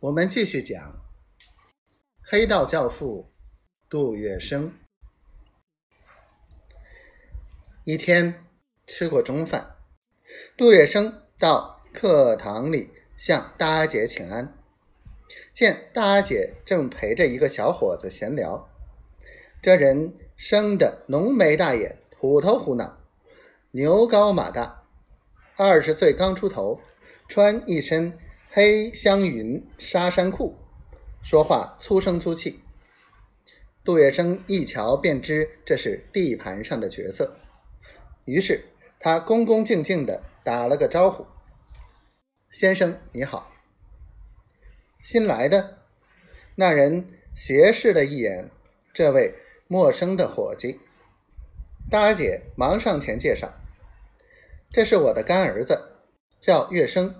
我们继续讲黑道教父杜月笙。一天吃过中饭，杜月笙到课堂里向大阿姐请安，见大阿姐正陪着一个小伙子闲聊。这人生的浓眉大眼，虎头虎脑，牛高马大，二十岁刚出头，穿一身。黑香云沙衫裤，说话粗声粗气。杜月笙一瞧便知这是地盘上的角色，于是他恭恭敬敬的打了个招呼：“先生你好。”新来的那人斜视了一眼这位陌生的伙计，大姐忙上前介绍：“这是我的干儿子，叫月笙。”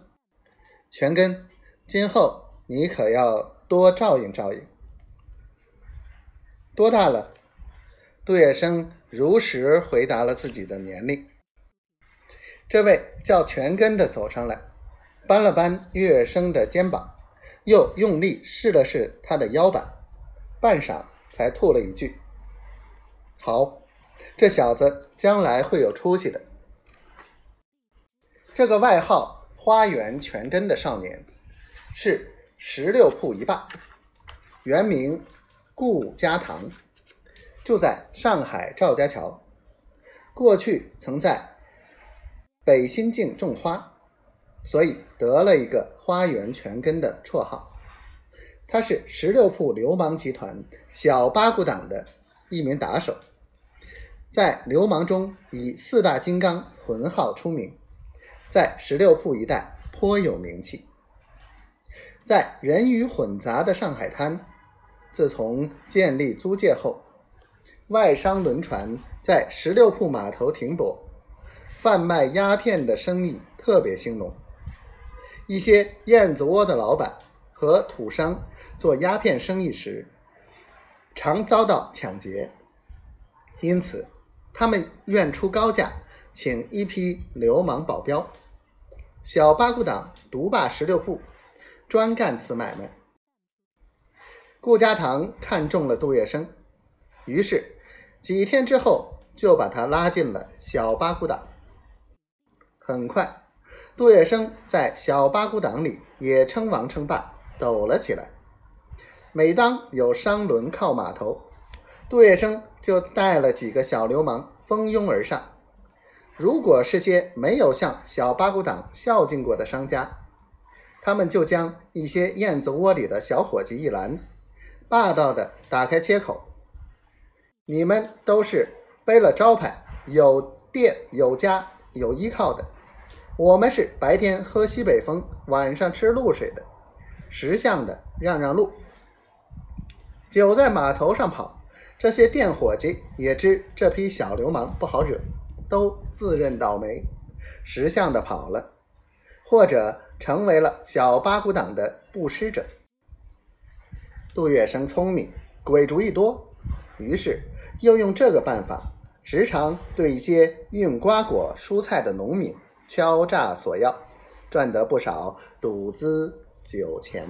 全根，今后你可要多照应照应。多大了？杜月笙如实回答了自己的年龄。这位叫全根的走上来，扳了扳月笙的肩膀，又用力试了试他的腰板，半晌才吐了一句：“好，这小子将来会有出息的。”这个外号。花园全根的少年是十六铺一霸，原名顾家堂，住在上海赵家桥。过去曾在北新泾种花，所以得了一个“花园全根”的绰号。他是十六铺流氓集团小八股党的一名打手，在流氓中以四大金刚浑号出名。在十六铺一带颇有名气，在人鱼混杂的上海滩，自从建立租界后，外商轮船在十六铺码头停泊，贩卖鸦片的生意特别兴隆。一些燕子窝的老板和土商做鸦片生意时，常遭到抢劫，因此他们愿出高价请一批流氓保镖。小八股党独霸十六铺，专干此买卖。顾家堂看中了杜月笙，于是几天之后就把他拉进了小八股党。很快，杜月笙在小八股党里也称王称霸，抖了起来。每当有商轮靠码头，杜月笙就带了几个小流氓蜂拥而上。如果是些没有向小八股党孝敬过的商家，他们就将一些燕子窝里的小伙计一拦，霸道的打开切口：“你们都是背了招牌、有店有家有依靠的，我们是白天喝西北风、晚上吃露水的，识相的让让路。”酒在码头上跑，这些店伙计也知这批小流氓不好惹。都自认倒霉，识相的跑了，或者成为了小八股党的布施者。杜月笙聪明，鬼主意多，于是又用这个办法，时常对一些运瓜果、蔬菜的农民敲诈索要，赚得不少赌资酒钱。